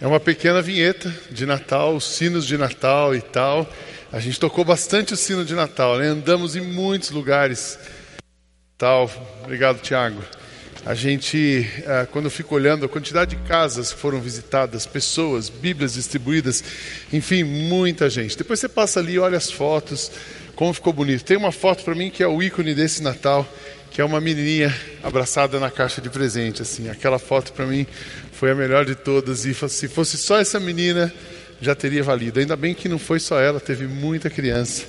É uma pequena vinheta de Natal, os sinos de Natal e tal. A gente tocou bastante o sino de Natal, né? Andamos em muitos lugares. Tal. Obrigado, Tiago. A gente, ah, quando eu fico olhando a quantidade de casas que foram visitadas, pessoas, Bíblias distribuídas, enfim, muita gente. Depois você passa ali, olha as fotos, como ficou bonito. Tem uma foto para mim que é o ícone desse Natal, que é uma menininha abraçada na caixa de presente, assim. Aquela foto para mim foi a melhor de todas e se fosse só essa menina já teria valido. Ainda bem que não foi só ela, teve muita criança.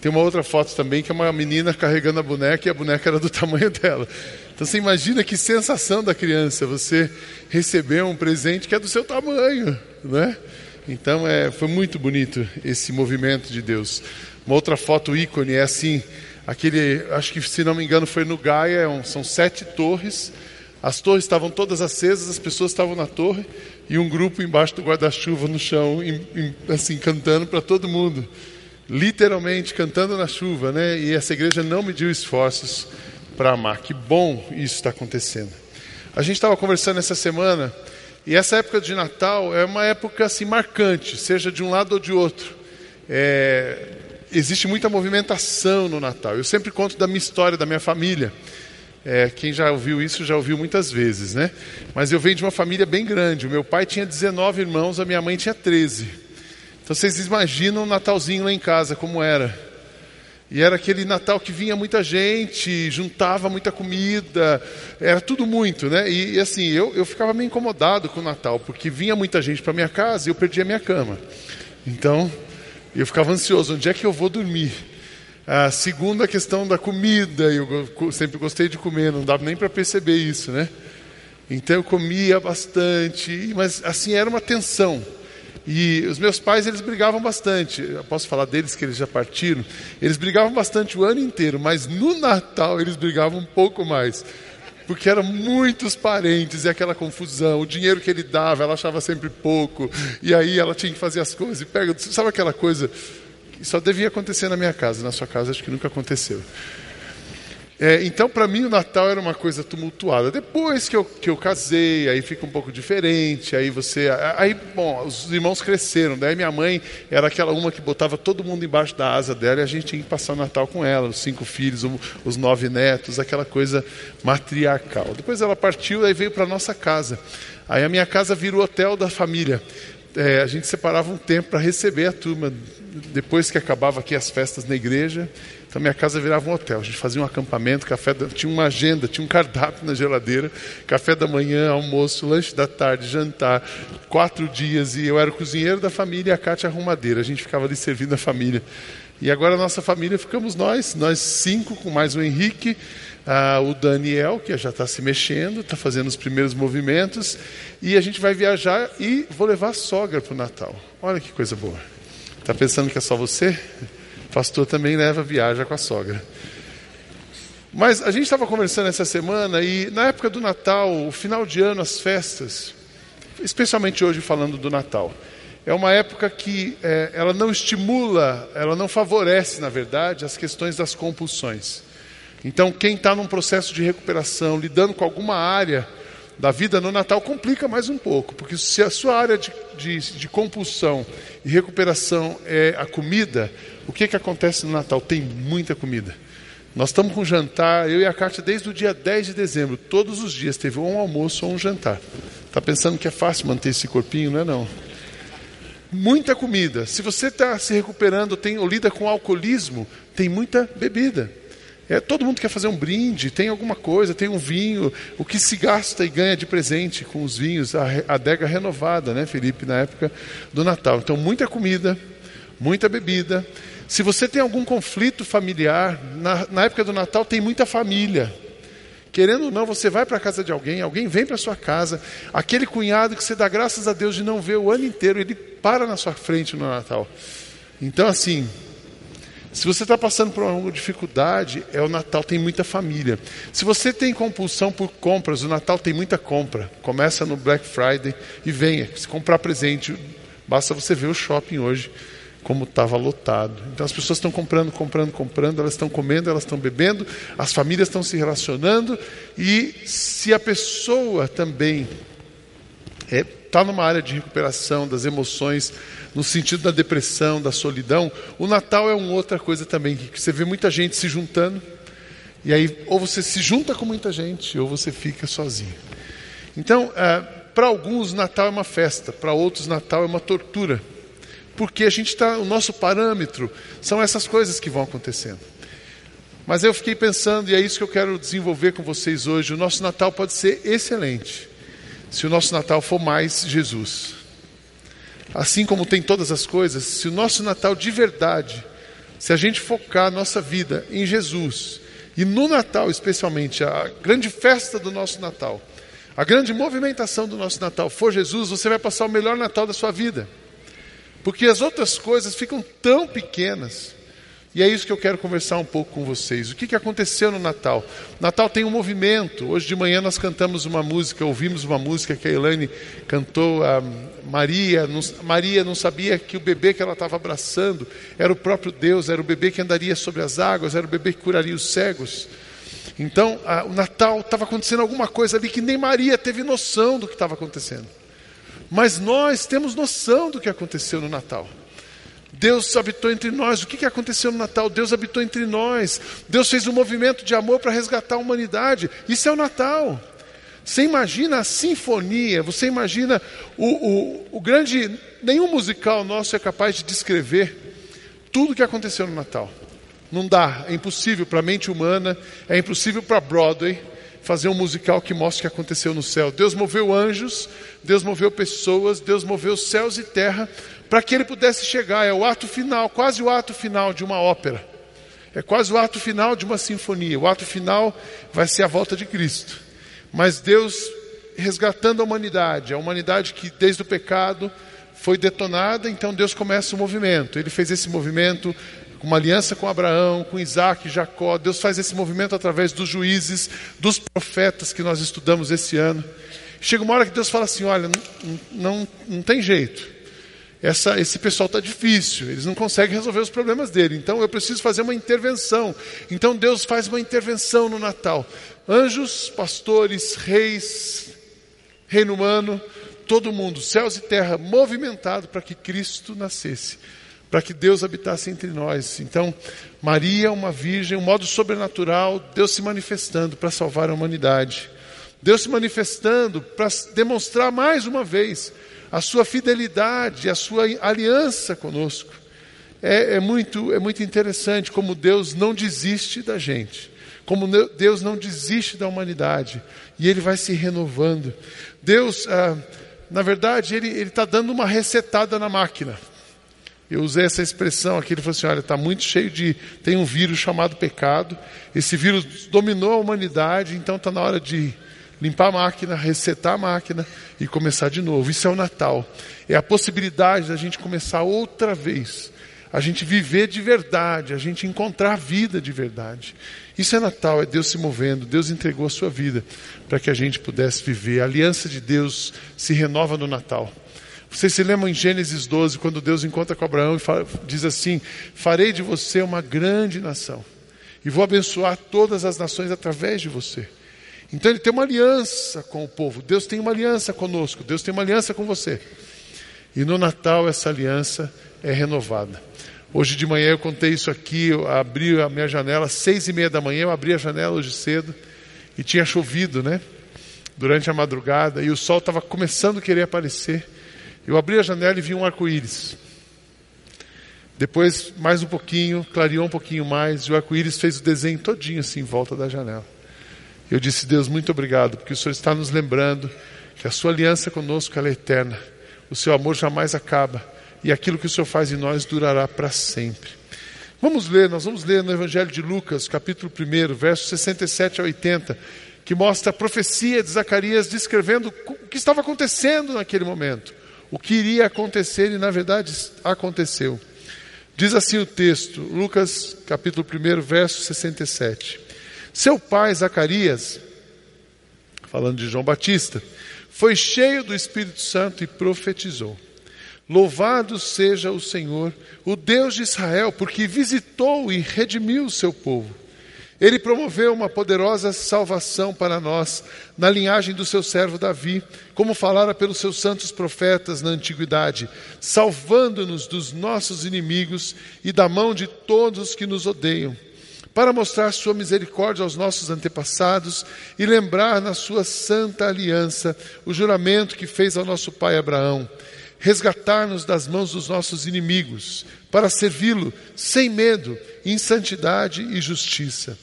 Tem uma outra foto também que é uma menina carregando a boneca e a boneca era do tamanho dela. Então você imagina que sensação da criança você receber um presente que é do seu tamanho, né? Então é, foi muito bonito esse movimento de Deus. Uma outra foto ícone é assim, aquele, acho que se não me engano foi no Gaia, são sete torres as torres estavam todas acesas, as pessoas estavam na torre e um grupo embaixo do guarda-chuva no chão, assim, cantando para todo mundo. Literalmente cantando na chuva, né? E essa igreja não mediu esforços para amar. Que bom isso está acontecendo. A gente estava conversando essa semana e essa época de Natal é uma época assim marcante, seja de um lado ou de outro. É, existe muita movimentação no Natal. Eu sempre conto da minha história, da minha família. É, quem já ouviu isso já ouviu muitas vezes, né? Mas eu venho de uma família bem grande. O meu pai tinha 19 irmãos, a minha mãe tinha 13. Então vocês imaginam o Natalzinho lá em casa como era. E era aquele Natal que vinha muita gente, juntava muita comida, era tudo muito, né? E, e assim, eu, eu ficava meio incomodado com o Natal, porque vinha muita gente para minha casa e eu perdia minha cama. Então, eu ficava ansioso, onde é que eu vou dormir? A segunda questão da comida, eu sempre gostei de comer, não dava nem para perceber isso, né? Então eu comia bastante, mas assim era uma tensão. E os meus pais, eles brigavam bastante. Eu posso falar deles que eles já partiram. Eles brigavam bastante o ano inteiro, mas no Natal eles brigavam um pouco mais. Porque eram muitos parentes e aquela confusão. O dinheiro que ele dava, ela achava sempre pouco. E aí ela tinha que fazer as coisas. E pega, sabe aquela coisa só devia acontecer na minha casa, na sua casa acho que nunca aconteceu. É, então, para mim, o Natal era uma coisa tumultuada. Depois que eu, que eu casei, aí fica um pouco diferente. Aí você. Aí, bom, os irmãos cresceram. Daí minha mãe era aquela uma que botava todo mundo embaixo da asa dela e a gente tinha que passar o Natal com ela, os cinco filhos, os nove netos, aquela coisa matriarcal. Depois ela partiu, aí veio para nossa casa. Aí a minha casa virou hotel da família. É, a gente separava um tempo para receber a turma depois que acabava aqui as festas na igreja, então minha casa virava um hotel. A gente fazia um acampamento, café da... tinha uma agenda, tinha um cardápio na geladeira, café da manhã, almoço, lanche da tarde, jantar, quatro dias. E eu era o cozinheiro da família e a Cátia arrumadeira. A gente ficava ali servindo a família. E agora a nossa família ficamos nós, nós cinco, com mais o Henrique, o Daniel, que já está se mexendo, está fazendo os primeiros movimentos, e a gente vai viajar e vou levar a sogra para o Natal. Olha que coisa boa. Está pensando que é só você? O pastor também leva viaja com a sogra. Mas a gente estava conversando essa semana e na época do Natal, o final de ano, as festas, especialmente hoje falando do Natal, é uma época que é, ela não estimula, ela não favorece, na verdade, as questões das compulsões. Então, quem está num processo de recuperação, lidando com alguma área da vida no Natal complica mais um pouco, porque se a sua área de, de, de, compulsão e recuperação é a comida, o que, que acontece no Natal? Tem muita comida. Nós estamos com jantar, eu e a Kátia, desde o dia 10 de dezembro, todos os dias teve um almoço ou um jantar. Está pensando que é fácil manter esse corpinho? Não é não. Muita comida. Se você está se recuperando, tem, ou lida com alcoolismo, tem muita bebida. É, todo mundo quer fazer um brinde, tem alguma coisa, tem um vinho. O que se gasta e ganha de presente com os vinhos, a adega renovada, né, Felipe, na época do Natal. Então, muita comida, muita bebida. Se você tem algum conflito familiar, na, na época do Natal tem muita família. Querendo ou não, você vai para a casa de alguém, alguém vem para sua casa, aquele cunhado que você dá graças a Deus de não ver o ano inteiro, ele para na sua frente no Natal. Então, assim, se você está passando por alguma dificuldade, é o Natal, tem muita família. Se você tem compulsão por compras, o Natal tem muita compra. Começa no Black Friday e venha. Se comprar presente, basta você ver o shopping hoje, como estava lotado. Então as pessoas estão comprando, comprando, comprando, elas estão comendo, elas estão bebendo, as famílias estão se relacionando. E se a pessoa também é, está numa área de recuperação das emoções, no sentido da depressão, da solidão, o Natal é uma outra coisa também, que você vê muita gente se juntando, e aí ou você se junta com muita gente, ou você fica sozinho. Então, é, para alguns, Natal é uma festa, para outros, Natal é uma tortura, porque a gente está, o nosso parâmetro são essas coisas que vão acontecendo. Mas eu fiquei pensando, e é isso que eu quero desenvolver com vocês hoje: o nosso Natal pode ser excelente se o nosso Natal for mais Jesus. Assim como tem todas as coisas, se o nosso Natal de verdade, se a gente focar a nossa vida em Jesus, e no Natal especialmente, a grande festa do nosso Natal, a grande movimentação do nosso Natal for Jesus, você vai passar o melhor Natal da sua vida. Porque as outras coisas ficam tão pequenas e é isso que eu quero conversar um pouco com vocês. O que, que aconteceu no Natal? Natal tem um movimento. Hoje de manhã nós cantamos uma música, ouvimos uma música que a Elaine cantou. A Maria não, Maria não sabia que o bebê que ela estava abraçando era o próprio Deus, era o bebê que andaria sobre as águas, era o bebê que curaria os cegos. Então, a, o Natal estava acontecendo alguma coisa ali que nem Maria teve noção do que estava acontecendo. Mas nós temos noção do que aconteceu no Natal. Deus habitou entre nós. O que aconteceu no Natal? Deus habitou entre nós. Deus fez um movimento de amor para resgatar a humanidade. Isso é o Natal. Você imagina a sinfonia, você imagina o, o, o grande. Nenhum musical nosso é capaz de descrever tudo o que aconteceu no Natal. Não dá, é impossível para a mente humana, é impossível para Broadway fazer um musical que mostre o que aconteceu no céu. Deus moveu anjos, Deus moveu pessoas, Deus moveu céus e terra para que ele pudesse chegar. É o ato final, quase o ato final de uma ópera. É quase o ato final de uma sinfonia. O ato final vai ser a volta de Cristo. Mas Deus resgatando a humanidade, a humanidade que desde o pecado foi detonada, então Deus começa o movimento. Ele fez esse movimento com uma aliança com Abraão, com Isaac, Jacó. Deus faz esse movimento através dos juízes, dos profetas que nós estudamos esse ano. Chega uma hora que Deus fala assim: olha, não, não, não tem jeito essa, esse pessoal está difícil, eles não conseguem resolver os problemas dele, então eu preciso fazer uma intervenção. Então Deus faz uma intervenção no Natal. Anjos, pastores, reis, reino humano, todo mundo, céus e terra, movimentado para que Cristo nascesse, para que Deus habitasse entre nós. Então, Maria, uma virgem, um modo sobrenatural, Deus se manifestando para salvar a humanidade. Deus se manifestando para demonstrar mais uma vez a sua fidelidade, a sua aliança conosco. É, é, muito, é muito interessante como Deus não desiste da gente, como Deus não desiste da humanidade, e Ele vai se renovando. Deus, ah, na verdade, Ele está dando uma resetada na máquina. Eu usei essa expressão aqui, ele falou assim, olha, está muito cheio de... Tem um vírus chamado pecado, esse vírus dominou a humanidade, então está na hora de limpar a máquina, resetar a máquina e começar de novo. Isso é o Natal. É a possibilidade da gente começar outra vez. A gente viver de verdade, a gente encontrar a vida de verdade. Isso é Natal, é Deus se movendo. Deus entregou a sua vida para que a gente pudesse viver. A aliança de Deus se renova no Natal. Vocês se lembram em Gênesis 12, quando Deus encontra com Abraão e fala, diz assim: Farei de você uma grande nação, e vou abençoar todas as nações através de você. Então ele tem uma aliança com o povo. Deus tem uma aliança conosco. Deus tem uma aliança com você. E no Natal essa aliança é renovada. Hoje de manhã eu contei isso aqui. Eu abri a minha janela seis e meia da manhã. Eu abri a janela hoje cedo e tinha chovido, né? Durante a madrugada e o sol estava começando a querer aparecer. Eu abri a janela e vi um arco-íris. Depois, mais um pouquinho, clareou um pouquinho mais, e o arco-íris fez o desenho todinho assim em volta da janela. Eu disse, Deus, muito obrigado, porque o Senhor está nos lembrando que a sua aliança conosco é eterna. O seu amor jamais acaba e aquilo que o Senhor faz em nós durará para sempre. Vamos ler, nós vamos ler no Evangelho de Lucas, capítulo 1, versos 67 a 80, que mostra a profecia de Zacarias descrevendo o que estava acontecendo naquele momento, o que iria acontecer e na verdade aconteceu. Diz assim o texto, Lucas capítulo 1, verso 67. Seu pai, Zacarias, falando de João Batista, foi cheio do Espírito Santo e profetizou. Louvado seja o Senhor, o Deus de Israel, porque visitou e redimiu o seu povo Ele promoveu uma poderosa salvação para nós, na linhagem do seu servo Davi, como falara pelos seus santos profetas na antiguidade, salvando-nos dos nossos inimigos e da mão de todos que nos odeiam, para mostrar sua misericórdia aos nossos antepassados e lembrar na sua santa aliança o juramento que fez ao nosso pai Abraão resgatar-nos das mãos dos nossos inimigos, para servi-lo sem medo, em santidade e justiça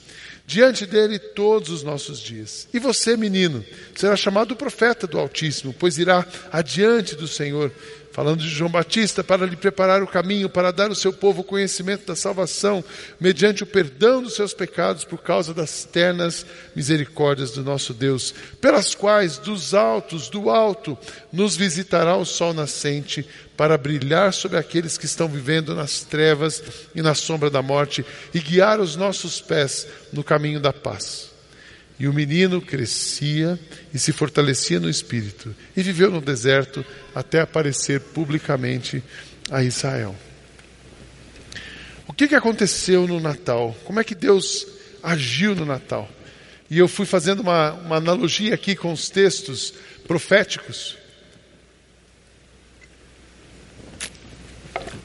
diante dele todos os nossos dias. E você, menino, será chamado profeta do Altíssimo, pois irá adiante do Senhor, falando de João Batista, para lhe preparar o caminho, para dar ao seu povo o conhecimento da salvação, mediante o perdão dos seus pecados, por causa das ternas misericórdias do nosso Deus, pelas quais dos altos, do alto, nos visitará o sol nascente, para brilhar sobre aqueles que estão vivendo nas trevas e na sombra da morte, e guiar os nossos pés no caminho da paz. E o menino crescia e se fortalecia no espírito, e viveu no deserto até aparecer publicamente a Israel. O que, que aconteceu no Natal? Como é que Deus agiu no Natal? E eu fui fazendo uma, uma analogia aqui com os textos proféticos.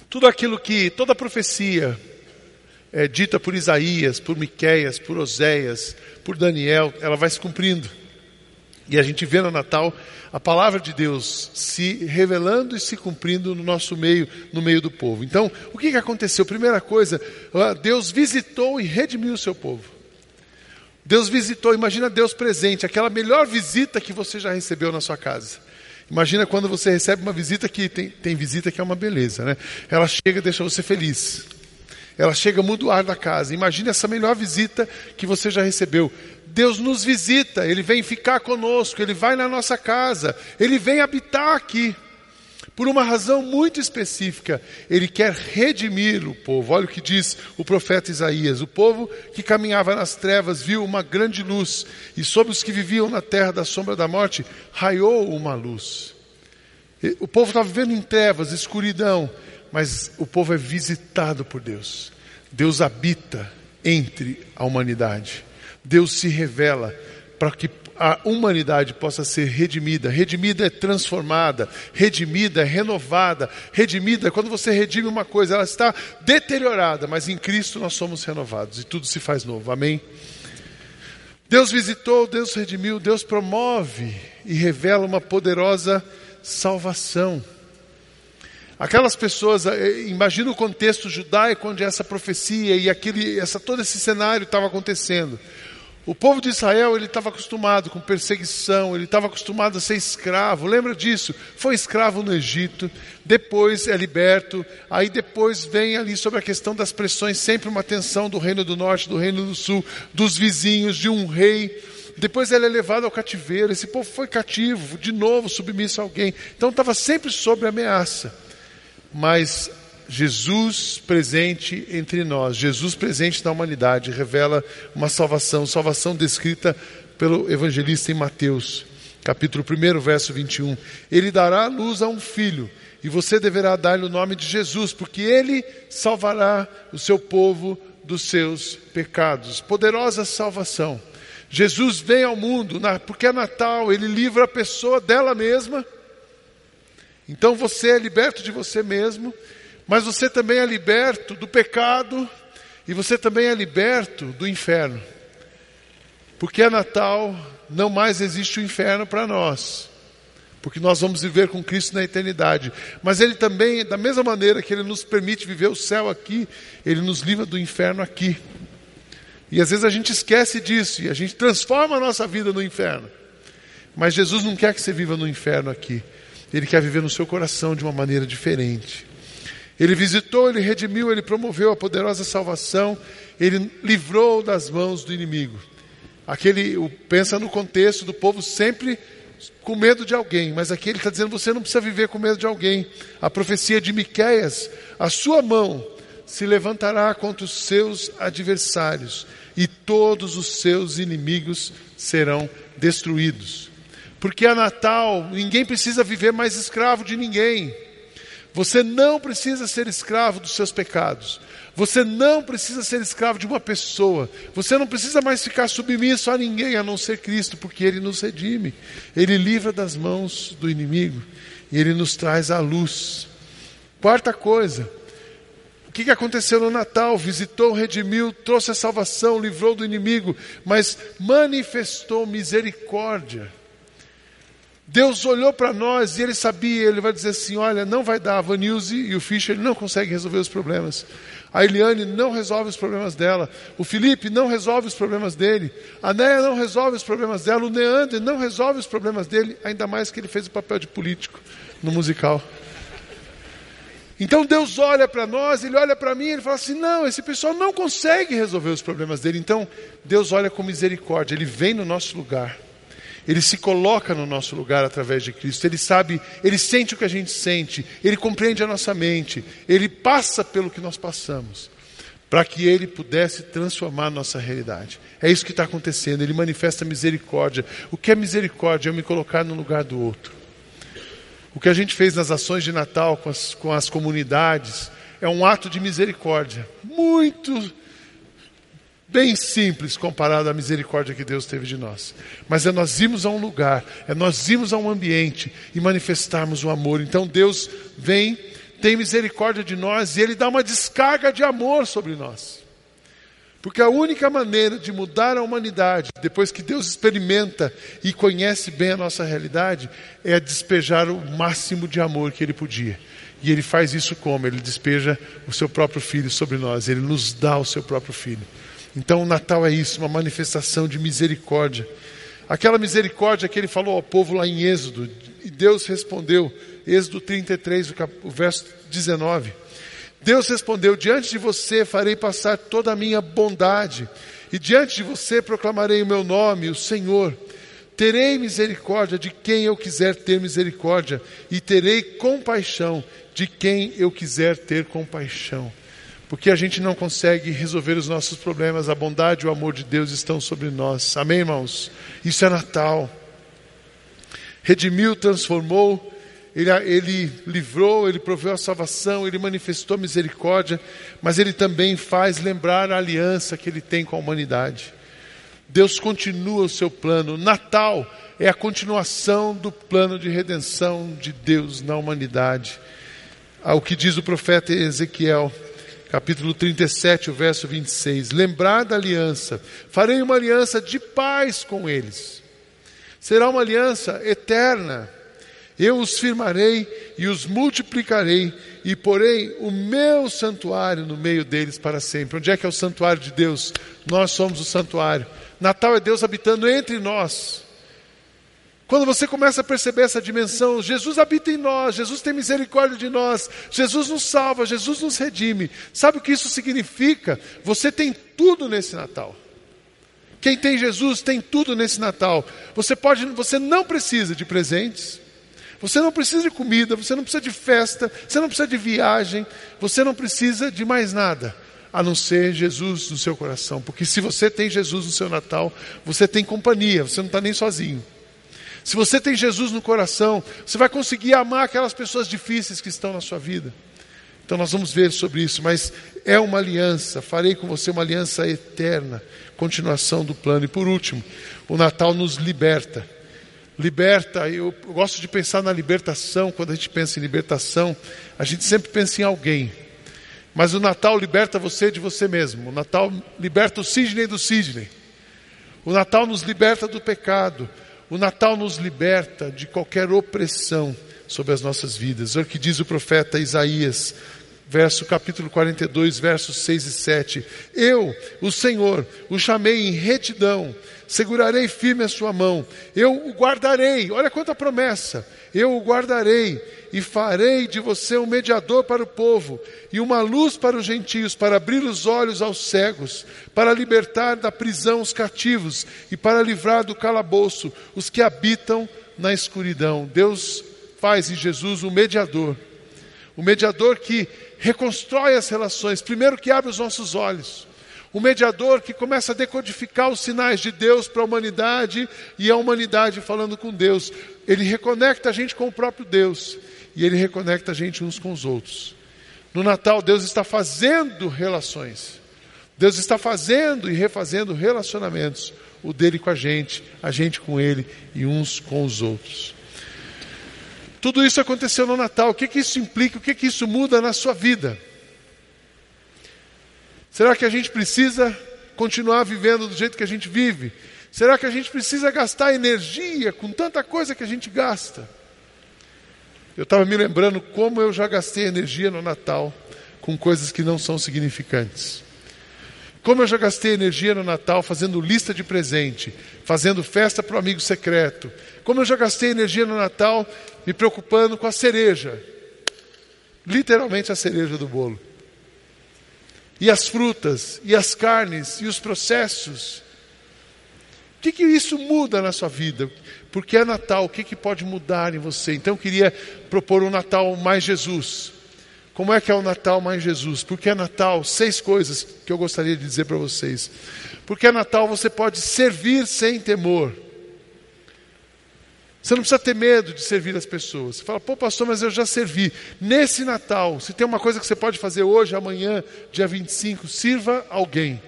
Tudo aquilo que, toda profecia é dita por Isaías, por Miqueias, por Oséias, por Daniel, ela vai se cumprindo. E a gente vê no Natal a palavra de Deus se revelando e se cumprindo no nosso meio, no meio do povo. Então, o que, que aconteceu? Primeira coisa, Deus visitou e redimiu o seu povo. Deus visitou, imagina Deus presente, aquela melhor visita que você já recebeu na sua casa. Imagina quando você recebe uma visita que tem, tem visita que é uma beleza, né? Ela chega e deixa você feliz. Ela chega, muda o ar da casa. Imagine essa melhor visita que você já recebeu. Deus nos visita, Ele vem ficar conosco, Ele vai na nossa casa, Ele vem habitar aqui. Por uma razão muito específica, Ele quer redimir o povo. Olha o que diz o profeta Isaías: O povo que caminhava nas trevas viu uma grande luz, e sobre os que viviam na terra da sombra da morte raiou uma luz. O povo estava vivendo em trevas, escuridão, mas o povo é visitado por Deus. Deus habita entre a humanidade. Deus se revela para que a humanidade possa ser redimida. Redimida é transformada, redimida é renovada. Redimida é quando você redime uma coisa, ela está deteriorada, mas em Cristo nós somos renovados e tudo se faz novo. Amém? Deus visitou, Deus redimiu, Deus promove e revela uma poderosa salvação. Aquelas pessoas, eh, imagina o contexto judaico onde essa profecia e aquele, essa, todo esse cenário estava acontecendo. O povo de Israel ele estava acostumado com perseguição, ele estava acostumado a ser escravo. Lembra disso? Foi escravo no Egito, depois é liberto. Aí depois vem ali sobre a questão das pressões, sempre uma tensão do reino do norte, do reino do sul, dos vizinhos, de um rei. Depois ele é levado ao cativeiro. Esse povo foi cativo, de novo submisso a alguém. Então estava sempre sob ameaça mas Jesus presente entre nós, Jesus presente na humanidade, revela uma salvação, salvação descrita pelo evangelista em Mateus, capítulo 1, verso 21. Ele dará luz a um filho, e você deverá dar-lhe o nome de Jesus, porque ele salvará o seu povo dos seus pecados. Poderosa salvação. Jesus vem ao mundo, porque é Natal, ele livra a pessoa dela mesma então você é liberto de você mesmo, mas você também é liberto do pecado e você também é liberto do inferno. Porque é Natal, não mais existe o inferno para nós. Porque nós vamos viver com Cristo na eternidade. Mas Ele também, da mesma maneira que Ele nos permite viver o céu aqui, Ele nos livra do inferno aqui. E às vezes a gente esquece disso e a gente transforma a nossa vida no inferno. Mas Jesus não quer que você viva no inferno aqui. Ele quer viver no seu coração de uma maneira diferente. Ele visitou, ele redimiu, ele promoveu a poderosa salvação, ele livrou das mãos do inimigo. Aquele, pensa no contexto do povo sempre com medo de alguém, mas aqui ele está dizendo: você não precisa viver com medo de alguém. A profecia de Miquéias: a sua mão se levantará contra os seus adversários, e todos os seus inimigos serão destruídos porque é Natal, ninguém precisa viver mais escravo de ninguém. Você não precisa ser escravo dos seus pecados. Você não precisa ser escravo de uma pessoa. Você não precisa mais ficar submisso a ninguém a não ser Cristo, porque Ele nos redime. Ele livra das mãos do inimigo e Ele nos traz a luz. Quarta coisa, o que aconteceu no Natal? Visitou, redimiu, trouxe a salvação, livrou do inimigo, mas manifestou misericórdia. Deus olhou para nós e ele sabia, ele vai dizer assim: olha, não vai dar. A Vanilze e o Fischer não conseguem resolver os problemas. A Eliane não resolve os problemas dela. O Felipe não resolve os problemas dele. A Néia não resolve os problemas dela. O Neander não resolve os problemas dele, ainda mais que ele fez o papel de político no musical. Então Deus olha para nós, Ele olha para mim, Ele fala assim: não, esse pessoal não consegue resolver os problemas dele. Então Deus olha com misericórdia, Ele vem no nosso lugar. Ele se coloca no nosso lugar através de Cristo. Ele sabe, ele sente o que a gente sente, ele compreende a nossa mente, ele passa pelo que nós passamos, para que ele pudesse transformar a nossa realidade. É isso que está acontecendo. Ele manifesta misericórdia. O que é misericórdia? É eu me colocar no lugar do outro. O que a gente fez nas ações de Natal com as, com as comunidades é um ato de misericórdia muito bem simples comparado à misericórdia que Deus teve de nós. Mas é nós irmos a um lugar, é nós irmos a um ambiente e manifestarmos o amor. Então Deus vem, tem misericórdia de nós e Ele dá uma descarga de amor sobre nós. Porque a única maneira de mudar a humanidade, depois que Deus experimenta e conhece bem a nossa realidade, é despejar o máximo de amor que Ele podia. E Ele faz isso como? Ele despeja o seu próprio filho sobre nós, Ele nos dá o seu próprio filho. Então o Natal é isso, uma manifestação de misericórdia. Aquela misericórdia que ele falou ao povo lá em Êxodo, e Deus respondeu, Êxodo 33, o verso 19. Deus respondeu: Diante de você farei passar toda a minha bondade, e diante de você proclamarei o meu nome, o Senhor. Terei misericórdia de quem eu quiser ter misericórdia, e terei compaixão de quem eu quiser ter compaixão porque a gente não consegue resolver os nossos problemas, a bondade e o amor de Deus estão sobre nós. Amém, irmãos? Isso é Natal. Redimiu, transformou, ele, ele livrou, ele proveu a salvação, ele manifestou misericórdia, mas ele também faz lembrar a aliança que ele tem com a humanidade. Deus continua o seu plano. Natal é a continuação do plano de redenção de Deus na humanidade. Ao que diz o profeta Ezequiel capítulo 37, o verso 26. Lembrar da aliança, farei uma aliança de paz com eles. Será uma aliança eterna. Eu os firmarei e os multiplicarei e porei o meu santuário no meio deles para sempre. Onde é que é o santuário de Deus? Nós somos o santuário. Natal é Deus habitando entre nós. Quando você começa a perceber essa dimensão, Jesus habita em nós, Jesus tem misericórdia de nós, Jesus nos salva, Jesus nos redime. Sabe o que isso significa? Você tem tudo nesse Natal. Quem tem Jesus tem tudo nesse Natal. Você pode, você não precisa de presentes. Você não precisa de comida, você não precisa de festa, você não precisa de viagem, você não precisa de mais nada a não ser Jesus no seu coração. Porque se você tem Jesus no seu Natal, você tem companhia, você não está nem sozinho. Se você tem Jesus no coração, você vai conseguir amar aquelas pessoas difíceis que estão na sua vida. Então nós vamos ver sobre isso, mas é uma aliança, farei com você uma aliança eterna, continuação do plano. E por último, o Natal nos liberta. Liberta, eu gosto de pensar na libertação, quando a gente pensa em libertação, a gente sempre pensa em alguém. Mas o Natal liberta você de você mesmo. O Natal liberta o Sidney do Sidney. O Natal nos liberta do pecado. O Natal nos liberta de qualquer opressão sobre as nossas vidas. Olha o que diz o profeta Isaías, verso capítulo 42, versos 6 e 7. Eu, o Senhor, o chamei em retidão, segurarei firme a sua mão, eu o guardarei. Olha quanta promessa! Eu o guardarei e farei de você um mediador para o povo e uma luz para os gentios, para abrir os olhos aos cegos, para libertar da prisão os cativos e para livrar do calabouço os que habitam na escuridão. Deus faz em Jesus um mediador, o mediador que reconstrói as relações, primeiro que abre os nossos olhos. O mediador que começa a decodificar os sinais de Deus para a humanidade e a humanidade falando com Deus. Ele reconecta a gente com o próprio Deus e ele reconecta a gente uns com os outros. No Natal, Deus está fazendo relações. Deus está fazendo e refazendo relacionamentos. O dele com a gente, a gente com ele e uns com os outros. Tudo isso aconteceu no Natal. O que, que isso implica? O que, que isso muda na sua vida? Será que a gente precisa continuar vivendo do jeito que a gente vive? Será que a gente precisa gastar energia com tanta coisa que a gente gasta? Eu estava me lembrando como eu já gastei energia no Natal com coisas que não são significantes. Como eu já gastei energia no Natal fazendo lista de presente, fazendo festa para o amigo secreto. Como eu já gastei energia no Natal me preocupando com a cereja. Literalmente a cereja do bolo. E as frutas, e as carnes, e os processos. O que, que isso muda na sua vida? Porque é Natal, o que, que pode mudar em você? Então eu queria propor um Natal mais Jesus. Como é que é o Natal mais Jesus? Porque é Natal, seis coisas que eu gostaria de dizer para vocês. Porque é Natal, você pode servir sem temor. Você não precisa ter medo de servir as pessoas. Você fala, pô, pastor, mas eu já servi. Nesse Natal, se tem uma coisa que você pode fazer hoje, amanhã, dia 25, sirva alguém.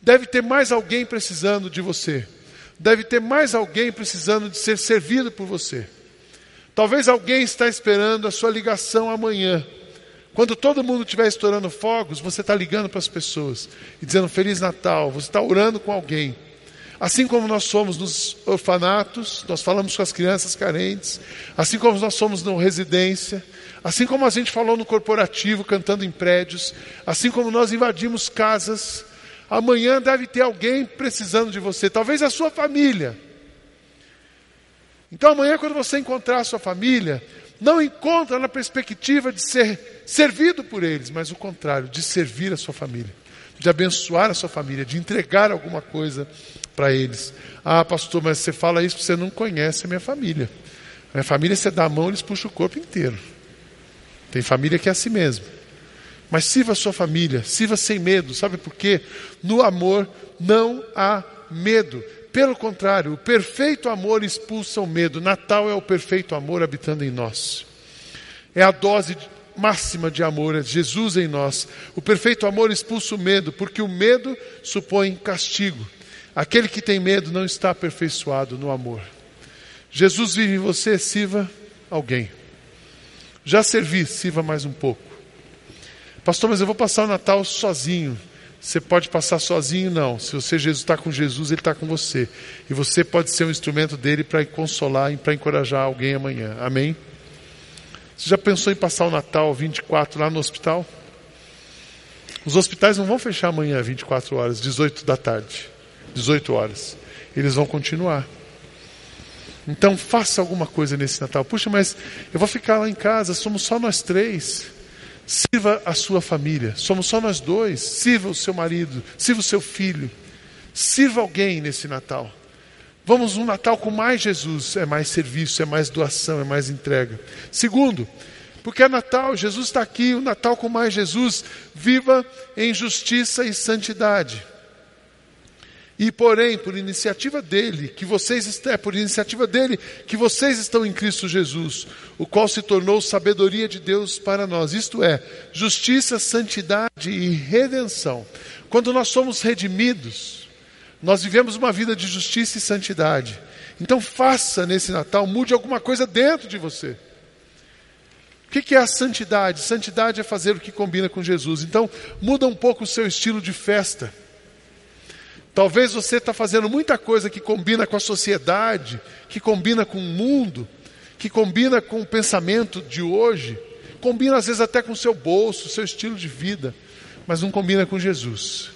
Deve ter mais alguém precisando de você. Deve ter mais alguém precisando de ser servido por você. Talvez alguém está esperando a sua ligação amanhã. Quando todo mundo estiver estourando fogos, você está ligando para as pessoas e dizendo Feliz Natal, você está orando com alguém. Assim como nós somos nos orfanatos, nós falamos com as crianças carentes, assim como nós somos na residência, assim como a gente falou no corporativo, cantando em prédios, assim como nós invadimos casas, amanhã deve ter alguém precisando de você, talvez a sua família. Então amanhã, quando você encontrar a sua família, não encontra na perspectiva de ser servido por eles, mas o contrário, de servir a sua família, de abençoar a sua família, de entregar alguma coisa para eles. Ah, pastor, mas você fala isso porque você não conhece a minha família. A minha família, você dá a mão, eles puxam o corpo inteiro. Tem família que é assim mesmo. Mas sirva a sua família, sirva sem medo, sabe por quê? No amor não há medo. Pelo contrário, o perfeito amor expulsa o medo. Natal é o perfeito amor habitando em nós. É a dose máxima de amor, é Jesus em nós. O perfeito amor expulsa o medo, porque o medo supõe castigo. Aquele que tem medo não está aperfeiçoado no amor. Jesus vive em você, sirva alguém. Já servi, sirva mais um pouco. Pastor, mas eu vou passar o Natal sozinho. Você pode passar sozinho, não. Se você está com Jesus, Ele está com você. E você pode ser um instrumento dele para consolar e para encorajar alguém amanhã. Amém? Você já pensou em passar o Natal 24 lá no hospital? Os hospitais não vão fechar amanhã 24 horas, 18 da tarde, 18 horas. Eles vão continuar. Então faça alguma coisa nesse Natal. Puxa, mas eu vou ficar lá em casa, somos só nós três. Sirva a sua família. Somos só nós dois. Sirva o seu marido, sirva o seu filho. Sirva alguém nesse Natal. Vamos um Natal com mais Jesus, é mais serviço, é mais doação, é mais entrega. Segundo, porque é Natal, Jesus está aqui, o Natal com mais Jesus, viva em justiça e santidade. E porém, por iniciativa dele, que vocês é por iniciativa dele que vocês estão em Cristo Jesus, o qual se tornou sabedoria de Deus para nós. Isto é, justiça, santidade e redenção. Quando nós somos redimidos, nós vivemos uma vida de justiça e santidade. Então faça nesse Natal, mude alguma coisa dentro de você. O que é a santidade? Santidade é fazer o que combina com Jesus. Então, muda um pouco o seu estilo de festa. Talvez você está fazendo muita coisa que combina com a sociedade, que combina com o mundo, que combina com o pensamento de hoje, combina às vezes até com o seu bolso, o seu estilo de vida, mas não combina com Jesus.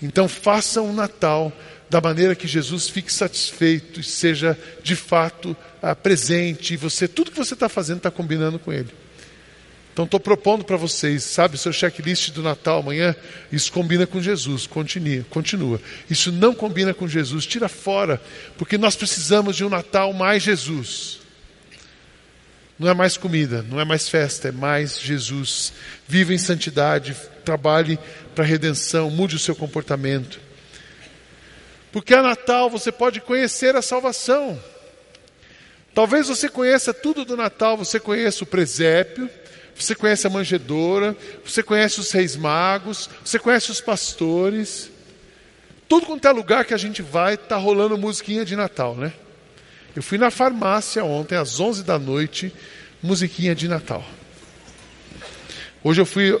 Então faça um Natal da maneira que Jesus fique satisfeito e seja de fato ah, presente, e você, tudo que você está fazendo está combinando com Ele. Então estou propondo para vocês, sabe, seu checklist do Natal amanhã, isso combina com Jesus, continua, continua. Isso não combina com Jesus, tira fora, porque nós precisamos de um Natal mais Jesus. Não é mais comida, não é mais festa, é mais Jesus. Viva em santidade, trabalhe para a redenção, mude o seu comportamento. Porque a Natal você pode conhecer a salvação. Talvez você conheça tudo do Natal, você conheça o presépio, você conhece a manjedora, você conhece os reis magos, você conhece os pastores. Tudo quanto é lugar que a gente vai, está rolando musiquinha de Natal, né? Eu fui na farmácia ontem, às 11 da noite, musiquinha de Natal. Hoje eu fui,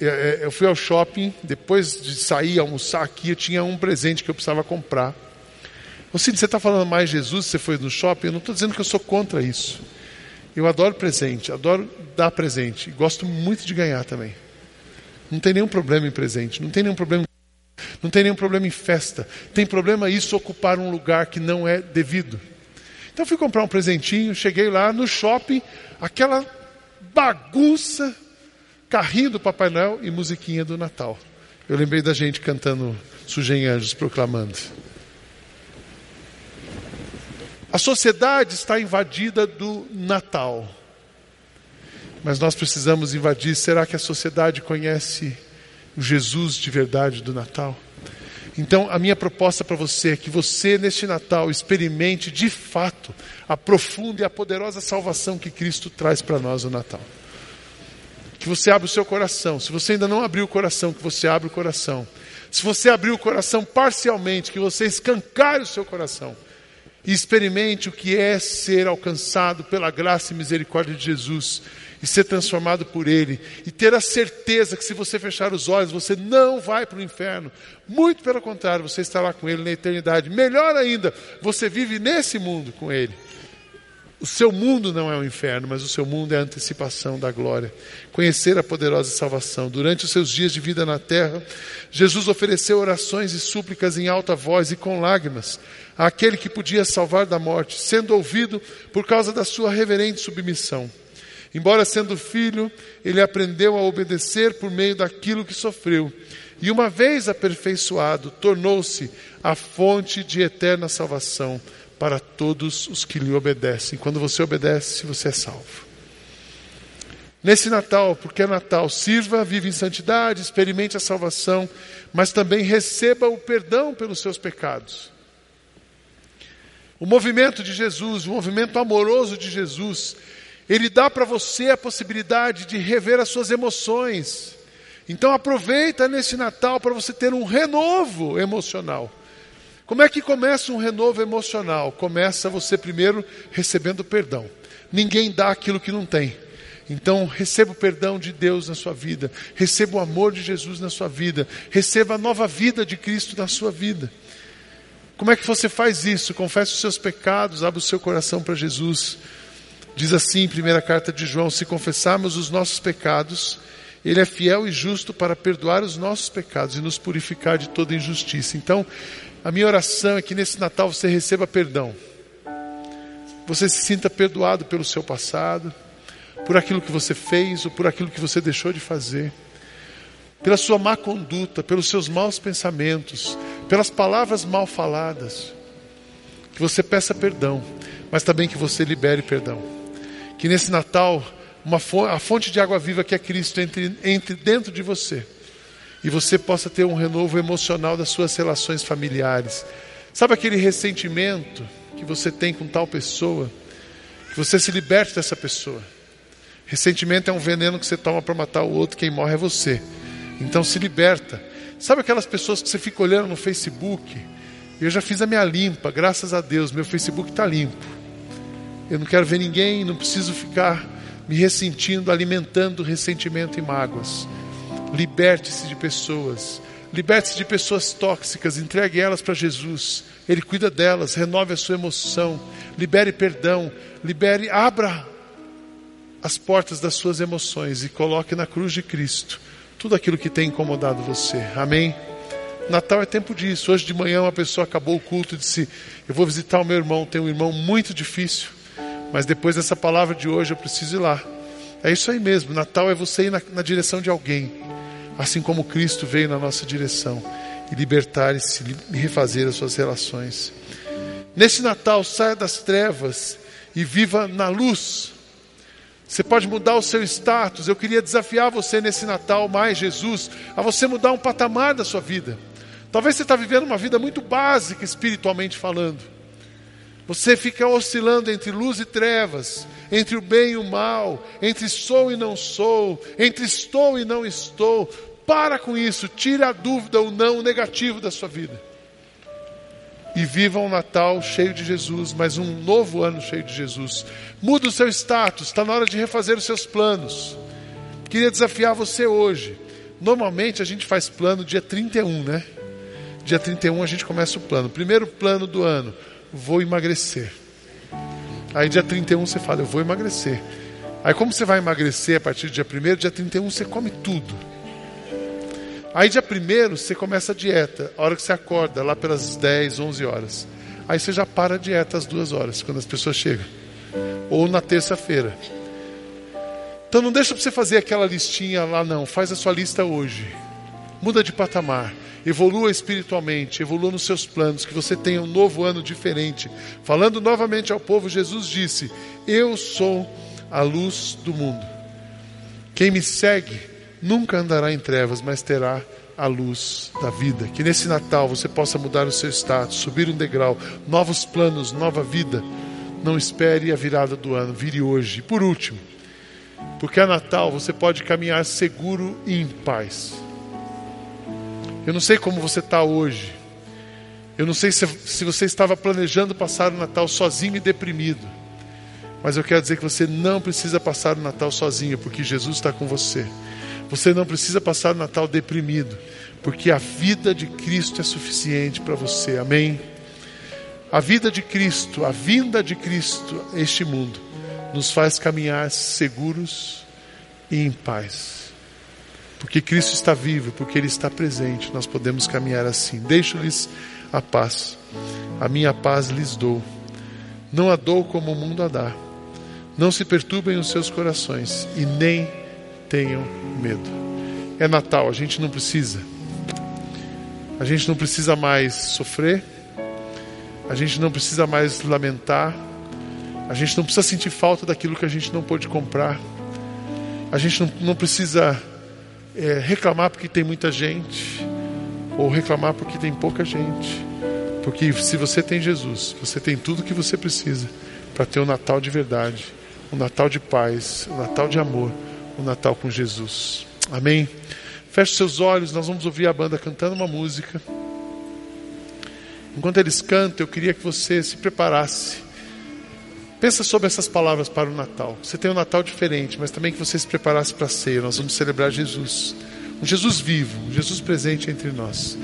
é, é, eu fui ao shopping, depois de sair, almoçar aqui, eu tinha um presente que eu precisava comprar. Ô Cid, você está falando mais Jesus, você foi no shopping? Eu não estou dizendo que eu sou contra isso. Eu adoro presente, adoro dar presente. Gosto muito de ganhar também. Não tem nenhum problema em presente, não tem nenhum problema. Não tem nenhum problema em festa. Tem problema isso ocupar um lugar que não é devido. Então fui comprar um presentinho, cheguei lá no shopping, aquela bagunça, carrinho do Papai Noel e musiquinha do Natal. Eu lembrei da gente cantando Sujem Anjos, proclamando. A sociedade está invadida do Natal. Mas nós precisamos invadir. Será que a sociedade conhece o Jesus de verdade do Natal? Então, a minha proposta para você é que você, neste Natal, experimente de fato a profunda e a poderosa salvação que Cristo traz para nós no Natal. Que você abra o seu coração. Se você ainda não abriu o coração, que você abra o coração. Se você abriu o coração parcialmente, que você escancare o seu coração e experimente o que é ser alcançado pela graça e misericórdia de Jesus e ser transformado por Ele e ter a certeza que se você fechar os olhos você não vai para o inferno, muito pelo contrário, você estará com Ele na eternidade. Melhor ainda, você vive nesse mundo com Ele. O seu mundo não é o inferno, mas o seu mundo é a antecipação da glória. Conhecer a poderosa salvação. Durante os seus dias de vida na terra, Jesus ofereceu orações e súplicas em alta voz e com lágrimas àquele que podia salvar da morte, sendo ouvido por causa da sua reverente submissão. Embora sendo filho, ele aprendeu a obedecer por meio daquilo que sofreu. E uma vez aperfeiçoado, tornou-se a fonte de eterna salvação para todos os que lhe obedecem. Quando você obedece, você é salvo. Nesse Natal, porque é Natal, sirva, vive em santidade, experimente a salvação, mas também receba o perdão pelos seus pecados. O movimento de Jesus, o movimento amoroso de Jesus, ele dá para você a possibilidade de rever as suas emoções. Então aproveita nesse Natal para você ter um renovo emocional. Como é que começa um renovo emocional? Começa você primeiro recebendo perdão. Ninguém dá aquilo que não tem. Então, receba o perdão de Deus na sua vida, receba o amor de Jesus na sua vida, receba a nova vida de Cristo na sua vida. Como é que você faz isso? Confesse os seus pecados, abra o seu coração para Jesus. Diz assim, primeira carta de João: se confessarmos os nossos pecados, Ele é fiel e justo para perdoar os nossos pecados e nos purificar de toda injustiça. Então, a minha oração é que nesse Natal você receba perdão. Você se sinta perdoado pelo seu passado, por aquilo que você fez ou por aquilo que você deixou de fazer, pela sua má conduta, pelos seus maus pensamentos, pelas palavras mal faladas. Que você peça perdão, mas também que você libere perdão. Que nesse Natal uma fonte, a fonte de água viva que é Cristo entre, entre dentro de você e você possa ter um renovo emocional das suas relações familiares. Sabe aquele ressentimento que você tem com tal pessoa? Que você se liberte dessa pessoa. Ressentimento é um veneno que você toma para matar o outro, quem morre é você. Então se liberta. Sabe aquelas pessoas que você fica olhando no Facebook? Eu já fiz a minha limpa, graças a Deus, meu Facebook está limpo. Eu não quero ver ninguém, não preciso ficar me ressentindo, alimentando ressentimento e mágoas. Liberte-se de pessoas. Liberte-se de pessoas tóxicas, entregue elas para Jesus. Ele cuida delas, renove a sua emoção, libere perdão, libere, abra as portas das suas emoções e coloque na cruz de Cristo tudo aquilo que tem incomodado você. Amém? Natal é tempo disso. Hoje de manhã uma pessoa acabou o culto e disse: Eu vou visitar o meu irmão, tem um irmão muito difícil, mas depois dessa palavra de hoje eu preciso ir lá. É isso aí mesmo. Natal é você ir na, na direção de alguém assim como Cristo veio na nossa direção e libertar e, se, e refazer as suas relações. Nesse Natal, saia das trevas e viva na luz. Você pode mudar o seu status. Eu queria desafiar você nesse Natal, mais Jesus, a você mudar um patamar da sua vida. Talvez você está vivendo uma vida muito básica espiritualmente falando. Você fica oscilando entre luz e trevas, entre o bem e o mal, entre sou e não sou, entre estou e não estou. Para com isso, tire a dúvida, o não, o negativo da sua vida. E viva um Natal cheio de Jesus, mas um novo ano cheio de Jesus. Muda o seu status, está na hora de refazer os seus planos. Queria desafiar você hoje. Normalmente a gente faz plano dia 31, né? Dia 31 a gente começa o plano. Primeiro plano do ano, vou emagrecer. Aí dia 31 você fala, eu vou emagrecer. Aí como você vai emagrecer a partir do dia 1 dia 31 você come tudo. Aí dia 1 você começa a dieta, a hora que você acorda, lá pelas 10, 11 horas. Aí você já para a dieta às duas horas, quando as pessoas chegam. Ou na terça-feira. Então não deixa para você fazer aquela listinha lá não, faz a sua lista hoje. Muda de patamar, evolua espiritualmente, evolua nos seus planos, que você tenha um novo ano diferente. Falando novamente ao povo, Jesus disse: Eu sou a luz do mundo. Quem me segue nunca andará em trevas, mas terá a luz da vida. Que nesse Natal você possa mudar o seu status, subir um degrau, novos planos, nova vida. Não espere a virada do ano, vire hoje. E por último, porque a Natal você pode caminhar seguro e em paz. Eu não sei como você está hoje. Eu não sei se, se você estava planejando passar o Natal sozinho e deprimido. Mas eu quero dizer que você não precisa passar o Natal sozinho, porque Jesus está com você. Você não precisa passar o Natal deprimido, porque a vida de Cristo é suficiente para você. Amém? A vida de Cristo, a vinda de Cristo a este mundo nos faz caminhar seguros e em paz. Porque Cristo está vivo, porque Ele está presente, nós podemos caminhar assim. Deixo-lhes a paz, a minha paz lhes dou. Não a dou como o mundo a dá. Não se perturbem os seus corações e nem tenham medo. É Natal, a gente não precisa. A gente não precisa mais sofrer. A gente não precisa mais lamentar a gente não precisa sentir falta daquilo que a gente não pôde comprar. A gente não, não precisa é, reclamar porque tem muita gente, ou reclamar porque tem pouca gente. Porque se você tem Jesus, você tem tudo que você precisa para ter um Natal de verdade, um Natal de paz, um Natal de amor, um Natal com Jesus. Amém? Feche seus olhos, nós vamos ouvir a banda cantando uma música. Enquanto eles cantam, eu queria que você se preparasse Pensa sobre essas palavras para o Natal. Você tem um Natal diferente, mas também que você se preparasse para a ceia. Nós vamos celebrar Jesus. Um Jesus vivo, um Jesus presente entre nós.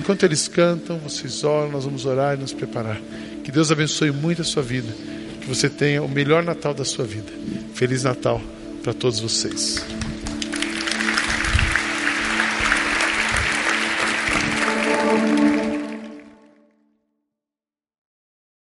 Enquanto eles cantam, vocês oram, nós vamos orar e nos preparar. Que Deus abençoe muito a sua vida. Que você tenha o melhor Natal da sua vida. Feliz Natal para todos vocês.